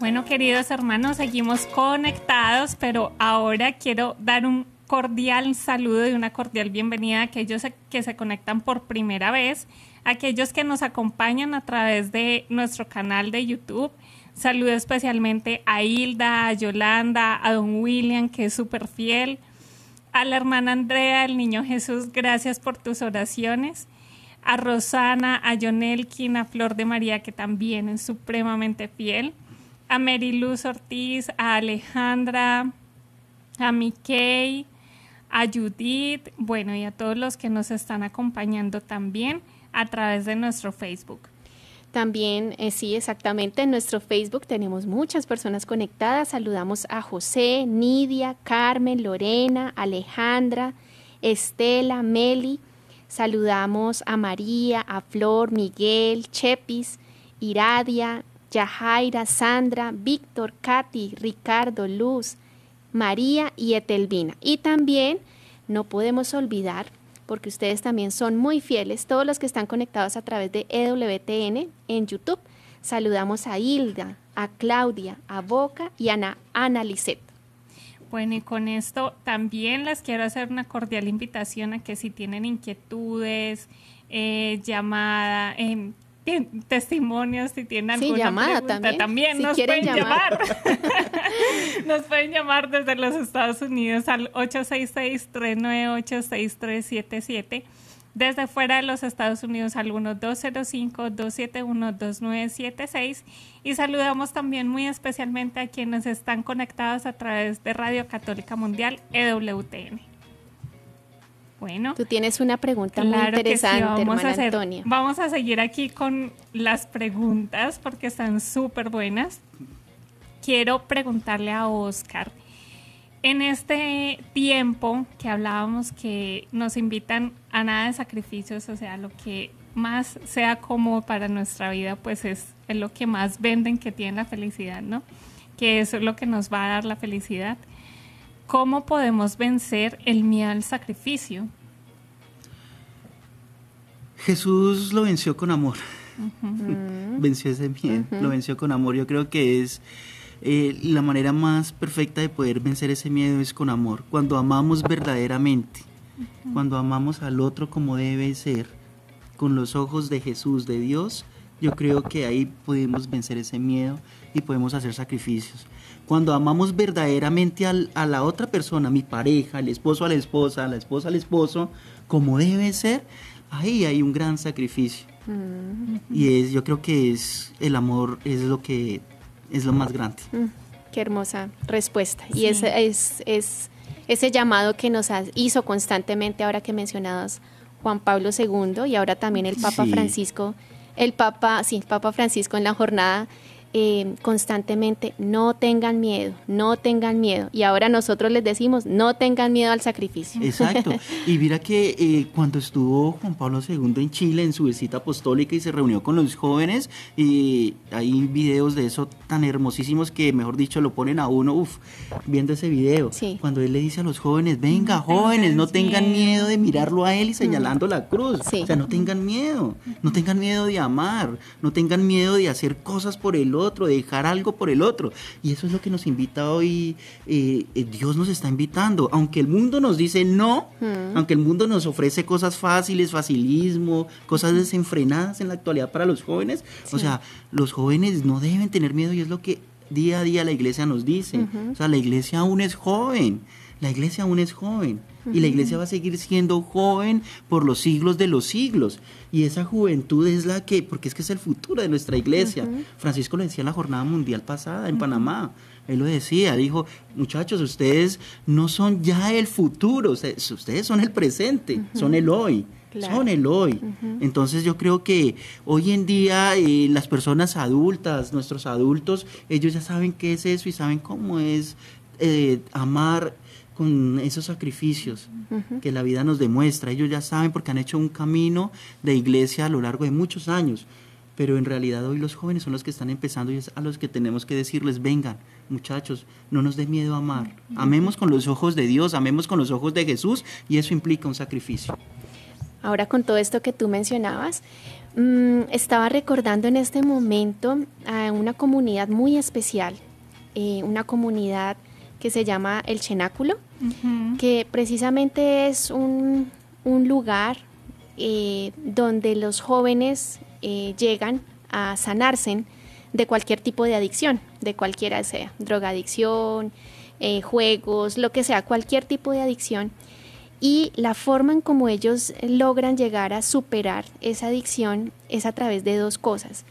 Bueno, queridos hermanos, seguimos conectados, pero ahora quiero dar un cordial saludo y una cordial bienvenida a aquellos que se conectan por primera vez, aquellos que nos acompañan a través de nuestro canal de YouTube. Saludo especialmente a Hilda, a Yolanda, a don William, que es súper fiel, a la hermana Andrea, el niño Jesús, gracias por tus oraciones a Rosana, a Jonelkin, a Flor de María, que también es supremamente fiel, a Mary Luz Ortiz, a Alejandra, a Mickey, a Judith, bueno, y a todos los que nos están acompañando también a través de nuestro Facebook. También, eh, sí, exactamente, en nuestro Facebook tenemos muchas personas conectadas. Saludamos a José, Nidia, Carmen, Lorena, Alejandra, Estela, Meli. Saludamos a María, a Flor, Miguel, Chepis, Iradia, Yajaira, Sandra, Víctor, Katy, Ricardo, Luz, María y Etelvina. Y también no podemos olvidar, porque ustedes también son muy fieles, todos los que están conectados a través de EWTN en YouTube. Saludamos a Hilda, a Claudia, a Boca y a Ana, Ana. Bueno, y con esto también les quiero hacer una cordial invitación a que si tienen inquietudes, eh, llamada, eh, testimonios, si tienen sí, alguna llamada pregunta, también, también si nos pueden llamar. llamar. nos pueden llamar desde los Estados Unidos al 866-398-6377 Desde fuera de los Estados Unidos al 1205-271-2976 y saludamos también muy especialmente a quienes están conectados a través de Radio Católica Mundial EWTN. Bueno, tú tienes una pregunta muy interesante, vamos a hacer, Antonia. Vamos a seguir aquí con las preguntas porque están súper buenas. Quiero preguntarle a Oscar en este tiempo que hablábamos que nos invitan a nada de sacrificios, o sea, lo que más sea cómodo para nuestra vida, pues es, lo que más venden que tiene la felicidad, ¿no? Que eso es lo que nos va a dar la felicidad. ¿Cómo podemos vencer el miedo al sacrificio? Jesús lo venció con amor. venció ese miedo, lo venció con amor. Yo creo que es eh, la manera más perfecta de poder vencer ese miedo es con amor. Cuando amamos verdaderamente, cuando amamos al otro como debe ser, con los ojos de Jesús, de Dios, yo creo que ahí podemos vencer ese miedo y podemos hacer sacrificios. Cuando amamos verdaderamente a la otra persona, mi pareja, el esposo a la esposa, la esposa al esposo, como debe ser, ahí hay un gran sacrificio. Y es, yo creo que es el amor, es lo que es lo más grande. Mm, qué hermosa respuesta. Y ese es, es ese llamado que nos hizo constantemente ahora que mencionabas Juan Pablo II y ahora también el Papa Francisco, el Papa, sí, Papa Francisco en la jornada eh, constantemente, no tengan miedo, no tengan miedo. Y ahora nosotros les decimos, no tengan miedo al sacrificio. Exacto. Y mira que eh, cuando estuvo Juan Pablo II en Chile en su visita apostólica y se reunió con los jóvenes, y hay videos de eso tan hermosísimos que, mejor dicho, lo ponen a uno, uff, viendo ese video. Cuando él le dice a los jóvenes, venga, jóvenes, no tengan miedo de mirarlo a él y señalando la cruz. O sea, no tengan miedo, no tengan miedo de amar, no tengan miedo de hacer cosas por el otro otro, dejar algo por el otro. Y eso es lo que nos invita hoy, eh, eh, Dios nos está invitando. Aunque el mundo nos dice no, hmm. aunque el mundo nos ofrece cosas fáciles, facilismo, cosas desenfrenadas en la actualidad para los jóvenes, o sea, los jóvenes no deben tener miedo y es lo que día a día la iglesia nos dice. O sea, la iglesia aún es joven, la iglesia aún es joven. Y la iglesia va a seguir siendo joven por los siglos de los siglos. Y esa juventud es la que, porque es que es el futuro de nuestra iglesia. Francisco lo decía en la jornada mundial pasada en Panamá. Él lo decía, dijo, muchachos, ustedes no son ya el futuro, ustedes son el presente, son el hoy. Son el hoy. Entonces yo creo que hoy en día eh, las personas adultas, nuestros adultos, ellos ya saben qué es eso y saben cómo es eh, amar con esos sacrificios que la vida nos demuestra. Ellos ya saben porque han hecho un camino de iglesia a lo largo de muchos años, pero en realidad hoy los jóvenes son los que están empezando y es a los que tenemos que decirles, vengan, muchachos, no nos dé miedo a amar. Amemos con los ojos de Dios, amemos con los ojos de Jesús y eso implica un sacrificio. Ahora con todo esto que tú mencionabas, mm, estaba recordando en este momento a una comunidad muy especial, eh, una comunidad que se llama El Chenáculo, que precisamente es un, lugar eh, donde los jóvenes eh, llegan a sanarse de cualquier tipo de adicción, de cualquiera sea, drogadicción, eh, juegos, lo que sea, cualquier tipo de adicción. Y la forma en como ellos logran llegar a superar esa adicción es a través de dos cosas,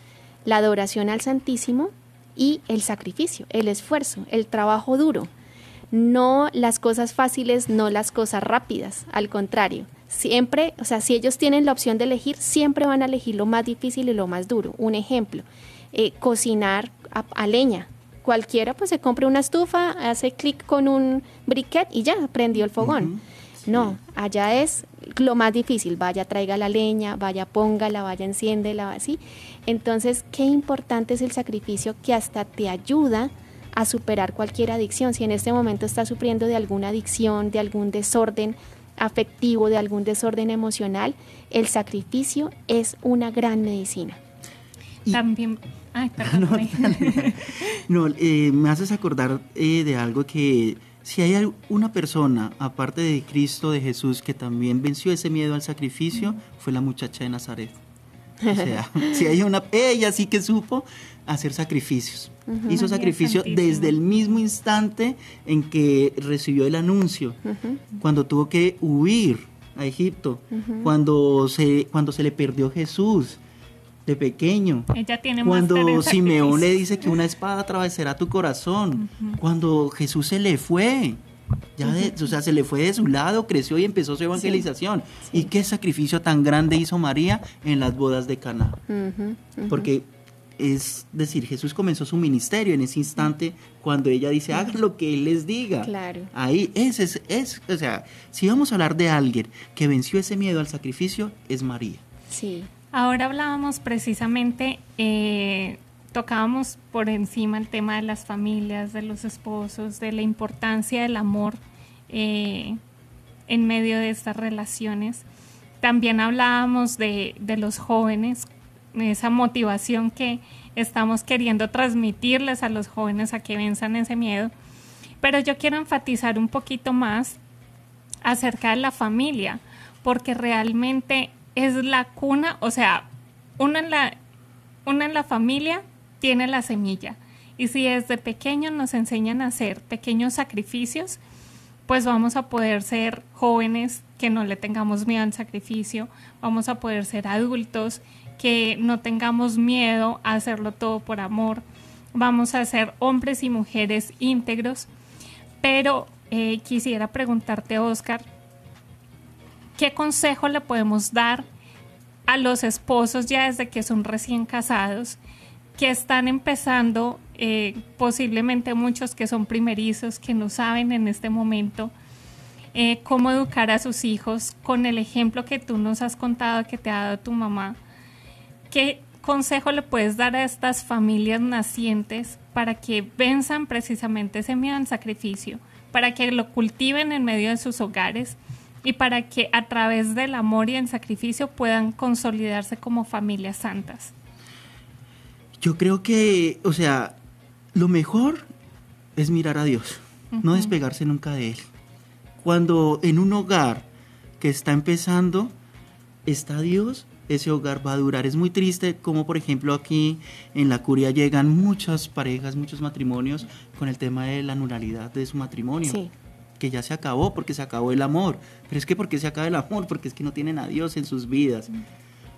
la adoración al Santísimo y el sacrificio, el esfuerzo, el trabajo duro no las cosas fáciles, no las cosas rápidas, al contrario. Siempre, o sea, si ellos tienen la opción de elegir, siempre van a elegir lo más difícil y lo más duro. Un ejemplo, eh, cocinar a, leña. Cualquiera pues se compra una estufa, hace clic con un briquet y ya prendió el fogón. No, allá es lo más difícil. Vaya, traiga la leña, vaya, póngala, vaya, enciéndela, así. Entonces, qué importante es el sacrificio que hasta te ayuda a superar cualquier adicción. Si en este momento está sufriendo de alguna adicción, de algún desorden afectivo, de algún desorden emocional, el sacrificio es una gran medicina. También... Ay, no, eh, me haces acordar eh, de algo que si hay una persona, aparte de Cristo, de Jesús, que también venció ese miedo al sacrificio, fue la muchacha de Nazaret. O sea, si hay una, ella sí que supo hacer sacrificios. Hizo sacrificio desde el mismo instante en que recibió el anuncio, cuando tuvo que huir a Egipto, cuando, se, cuando se le perdió Jesús de pequeño. Ella tiene cuando Simeón le dice que una espada atravesará tu corazón, cuando Jesús se le fue, ya de- o sea, se le fue de su lado, creció y empezó su evangelización. ¿Y qué sacrificio tan grande hizo María en las bodas de Caná? Porque es decir, Jesús comenzó su ministerio en ese instante cuando ella dice, hagan lo que Él les diga. Claro. Ahí, ese es, es, o sea, si vamos a hablar de alguien que venció ese miedo al sacrificio, es María. Sí. Ahora hablábamos precisamente, eh, tocábamos por encima el tema de las familias, de los esposos, de la importancia del amor eh, en medio de estas relaciones. También hablábamos de, de los jóvenes, esa motivación que estamos queriendo transmitirles a los jóvenes a que venzan ese miedo. Pero yo quiero enfatizar un poquito más acerca de la familia, porque realmente es la cuna, o sea, una en la, una en la familia tiene la semilla. Y si desde pequeños nos enseñan a hacer pequeños sacrificios, pues vamos a poder ser jóvenes que no le tengamos miedo al sacrificio, vamos a poder ser adultos que no tengamos miedo a hacerlo todo por amor, vamos a ser hombres y mujeres íntegros. Pero eh, quisiera preguntarte, Oscar, ¿qué consejo le podemos dar a los esposos ya desde que son recién casados, que están empezando, eh, posiblemente muchos que son primerizos, que no saben en este momento eh, cómo educar a sus hijos con el ejemplo que tú nos has contado que te ha dado tu mamá? ¿Qué consejo le puedes dar a estas familias nacientes para que venzan precisamente ese miedo al sacrificio, para que lo cultiven en medio de sus hogares y para que a través del amor y el sacrificio puedan consolidarse como familias santas? Yo creo que, o sea, lo mejor es mirar a Dios, no despegarse nunca de Él. Cuando en un hogar que está empezando está Dios, ese hogar va a durar. Es muy triste como, por ejemplo, aquí en la curia llegan muchas parejas, muchos matrimonios con el tema de la nulidad de su matrimonio. Sí. Que ya se acabó porque se acabó el amor. Pero es que ¿por qué se acaba el amor? Porque es que no tienen a Dios en sus vidas.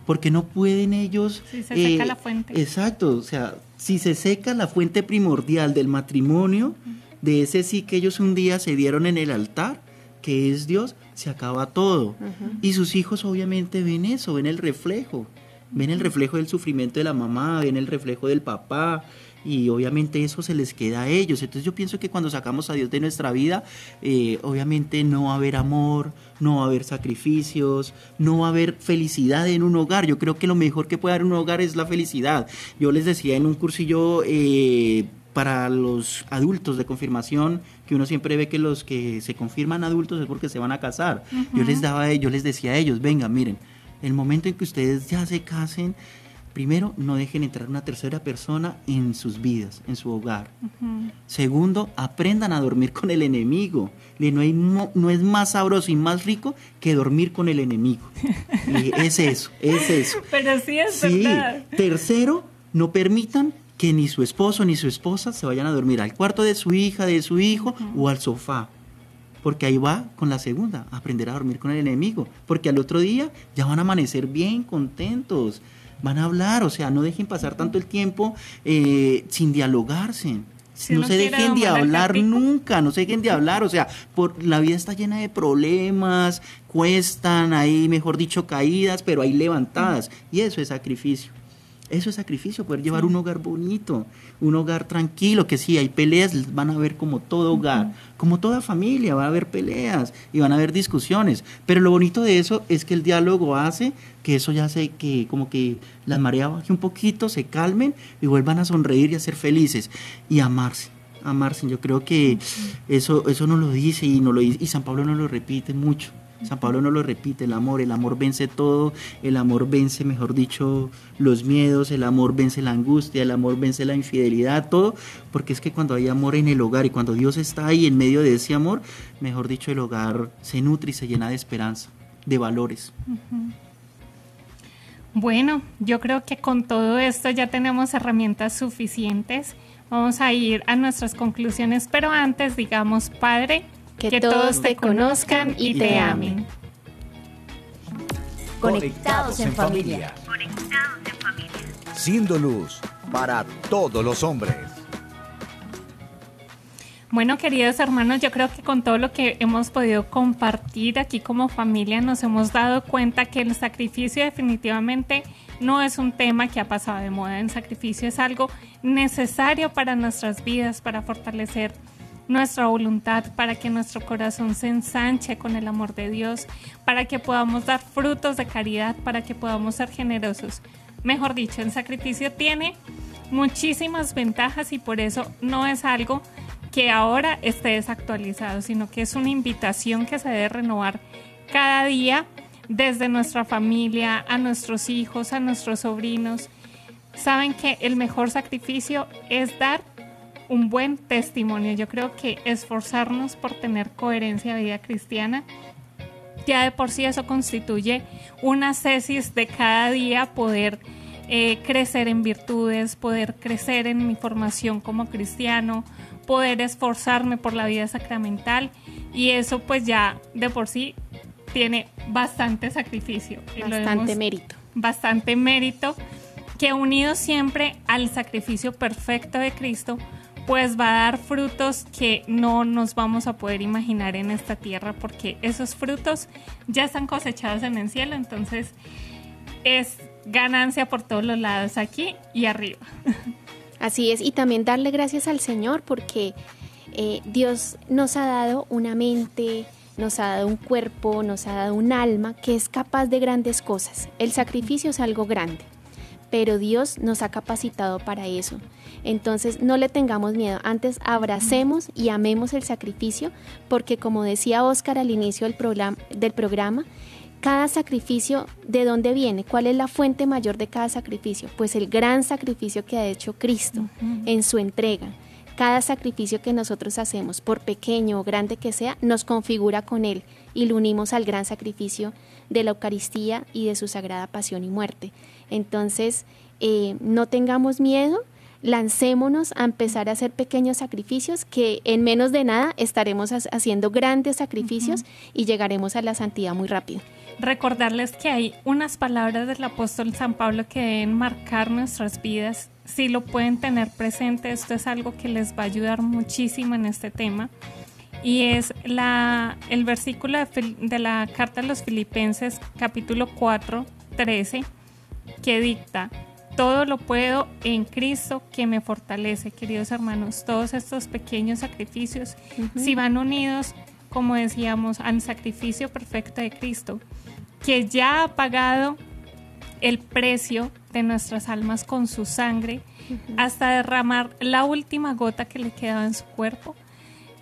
Porque no pueden ellos... Sí, se seca la fuente. Exacto, o sea, si se seca la fuente primordial del matrimonio, de ese sí que ellos un día se dieron en el altar, que es Dios, se acaba todo. Y sus hijos obviamente ven eso, ven el reflejo, ven el reflejo del sufrimiento de la mamá, ven el reflejo del papá. Y obviamente eso se les queda a ellos. Entonces yo pienso que cuando sacamos a Dios de nuestra vida, eh, obviamente no va a haber amor, no va a haber sacrificios, no va a haber felicidad en un hogar. Yo creo que lo mejor que puede dar un hogar es la felicidad. Yo les decía en un cursillo eh, para los adultos de confirmación, que uno siempre ve que los que se confirman adultos es porque se van a casar. Yo les daba, yo les decía a ellos, venga, miren, el momento en que ustedes ya se casen, primero, no dejen entrar una tercera persona en sus vidas, en su hogar. Segundo, aprendan a dormir con el enemigo. No, hay mo- no es más sabroso y más rico que dormir con el enemigo. Es eso, es eso. Pero sí es Sí. verdad. Tercero, no permitan que ni su esposo ni su esposa se vayan a dormir al cuarto de su hija, de su hijo o al sofá. Porque ahí va con la segunda, aprender a dormir con el enemigo. Porque al otro día ya van a amanecer bien contentos. Van a hablar, o sea, no dejen pasar tanto el tiempo eh, sin dialogarse. Si no se dejen de hablar nunca, no se dejen de hablar, o sea, por la vida está llena de problemas, cuestan, hay, mejor dicho, caídas, pero hay levantadas, y eso es sacrificio. Eso es sacrificio, poder llevar un hogar bonito, un hogar tranquilo, que sí, hay peleas, van a ver como todo hogar, como toda familia, va a haber peleas y van a haber discusiones, pero lo bonito de eso es que el diálogo hace que eso ya hace que como que las mareas baje un poquito, se calmen y vuelvan a sonreír y a ser felices y amarse. Amarse, yo creo que eso, eso nos lo dice y, nos lo, dice- y San Pablo nos lo repite mucho. San Pablo no lo repite, el amor, el amor vence todo, el amor vence, mejor dicho, los miedos, el amor vence la angustia, el amor vence la infidelidad, todo, porque es que cuando hay amor en el hogar y cuando Dios está ahí en medio de ese amor, mejor dicho, el hogar se nutre y se llena de esperanza, de valores. Bueno, yo creo que con todo esto ya tenemos herramientas suficientes. Vamos a ir a nuestras conclusiones, pero antes digamos, Padre, Que todos te conozcan y te amen. Conectados en familia. Siendo luz para todos los hombres. Bueno, queridos hermanos, yo creo que con todo lo que hemos podido compartir aquí como familia nos hemos dado cuenta que el sacrificio definitivamente no es un tema que ha pasado de moda. El sacrificio es algo necesario para nuestras vidas, para fortalecer nuestra voluntad, para que nuestro corazón se ensanche con el amor de Dios, para que podamos dar frutos de caridad, para que podamos ser generosos. Mejor dicho, el sacrificio tiene muchísimas ventajas y por eso no es algo que ahora esté desactualizado, sino que es una invitación que se debe renovar cada día desde nuestra familia, a nuestros hijos, a nuestros sobrinos. Saben que el mejor sacrificio es dar un buen testimonio. Yo creo que esforzarnos por tener coherencia de vida cristiana, ya de por sí eso constituye una cesis de cada día poder eh, crecer en virtudes, poder crecer en mi formación como cristiano, poder esforzarme por la vida sacramental y eso pues ya de por sí tiene bastante sacrificio. Bastante mérito. Bastante mérito que unido siempre al sacrificio perfecto de Cristo, pues va a dar frutos que no nos vamos a poder imaginar en esta tierra porque esos frutos ya están cosechados en el cielo, entonces es ganancia por todos los lados aquí y arriba. Así es, y también darle gracias al Señor porque eh, Dios nos ha dado una mente, nos ha dado un cuerpo, nos ha dado un alma que es capaz de grandes cosas. El sacrificio es algo grande, pero Dios nos ha capacitado para eso. Entonces no le tengamos miedo, antes abracemos y amemos el sacrificio, porque como decía Oscar al inicio del programa, del programa cada sacrificio, ¿de dónde viene? ¿Cuál es la fuente mayor de cada sacrificio? Pues el gran sacrificio que ha hecho Cristo en su entrega. Cada sacrificio que nosotros hacemos, por pequeño o grande que sea, nos configura con Él y lo unimos al gran sacrificio de la Eucaristía y de su sagrada pasión y muerte. Entonces, eh, no tengamos miedo, lancémonos a empezar a hacer pequeños sacrificios que en menos de nada estaremos haciendo grandes sacrificios y llegaremos a la santidad muy rápido recordarles que hay unas palabras del apóstol San Pablo que deben marcar nuestras vidas. Si lo pueden tener presente, esto es algo que les va a ayudar muchísimo en este tema. Y es la, el versículo de, de la carta a los filipenses capítulo 4, 13, que dicta, todo lo puedo en Cristo que me fortalece, queridos hermanos. Todos estos pequeños sacrificios, si van unidos, como decíamos, al sacrificio perfecto de Cristo, que ya ha pagado el precio de nuestras almas con su sangre hasta derramar la última gota que le quedaba en su cuerpo,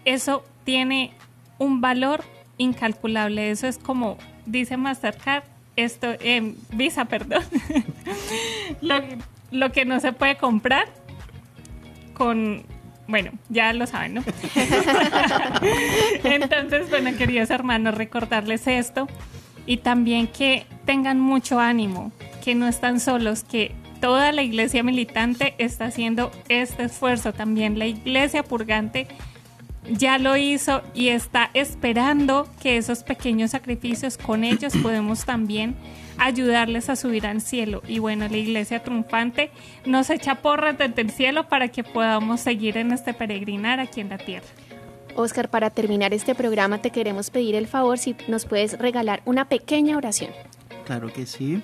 eso tiene un valor incalculable. Eso es como dice Mastercard, esto, eh, Visa, perdón, lo, lo que no se puede comprar con bueno, ya lo saben, ¿no? Entonces, bueno, queridos hermanos, recordarles esto y también que tengan mucho ánimo, que no están solos, que toda la iglesia militante está haciendo este esfuerzo también. La iglesia purgante ya lo hizo y está esperando que esos pequeños sacrificios con ellos podemos también ayudarles a subir al cielo. Y bueno, la iglesia triunfante nos echa porras desde el cielo para que podamos seguir en este peregrinar aquí en la tierra. Oscar, para terminar este programa te queremos pedir el favor si nos puedes regalar una pequeña oración. Claro que sí.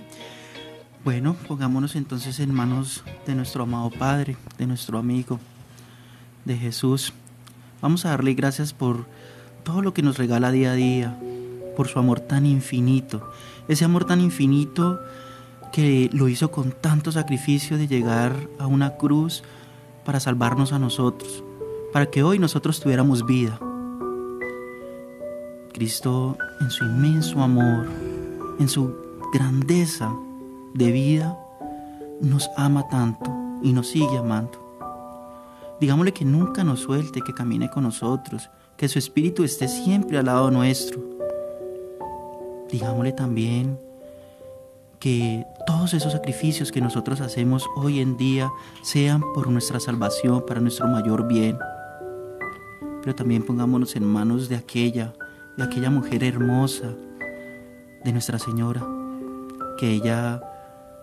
Bueno, pongámonos entonces en manos de nuestro amado Padre, de nuestro amigo, de Jesús. Vamos a darle gracias por todo lo que nos regala día a día, por su amor tan infinito. Ese amor tan infinito que lo hizo con tanto sacrificio de llegar a una cruz para salvarnos a nosotros para que hoy nosotros tuviéramos vida. Cristo en su inmenso amor, en su grandeza de vida, nos ama tanto y nos sigue amando. Digámosle que nunca nos suelte, que camine con nosotros, que su espíritu esté siempre al lado nuestro. Digámosle también que todos esos sacrificios que nosotros hacemos hoy en día sean por nuestra salvación, para nuestro mayor bien pero también pongámonos en manos de aquella, de aquella mujer hermosa, de Nuestra Señora, que ella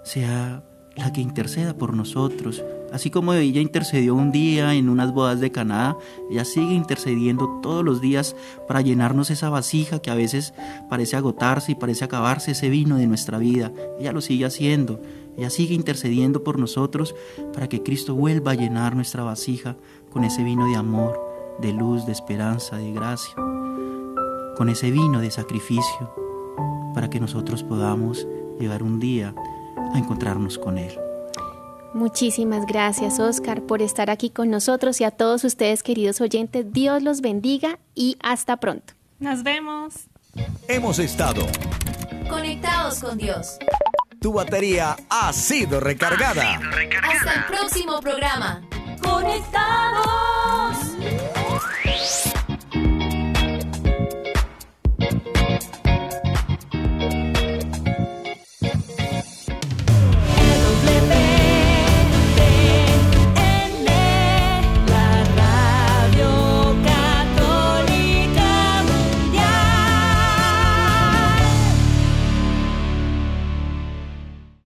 sea la que interceda por nosotros. Así como ella intercedió un día en unas bodas de Caná, ella sigue intercediendo todos los días para llenarnos esa vasija que a veces parece agotarse y parece acabarse ese vino de nuestra vida. Ella lo sigue haciendo. Ella sigue intercediendo por nosotros para que Cristo vuelva a llenar nuestra vasija con ese vino de amor, de luz, de esperanza, de gracia, con ese vino de sacrificio, para que nosotros podamos llegar un día a encontrarnos con Él. Muchísimas gracias, Oscar, por estar aquí con nosotros y a todos ustedes, queridos oyentes. Dios los bendiga y hasta pronto. Nos vemos. Hemos estado Conectados con Dios. Tu batería ha sido recargada. Hasta el próximo programa. Conectados.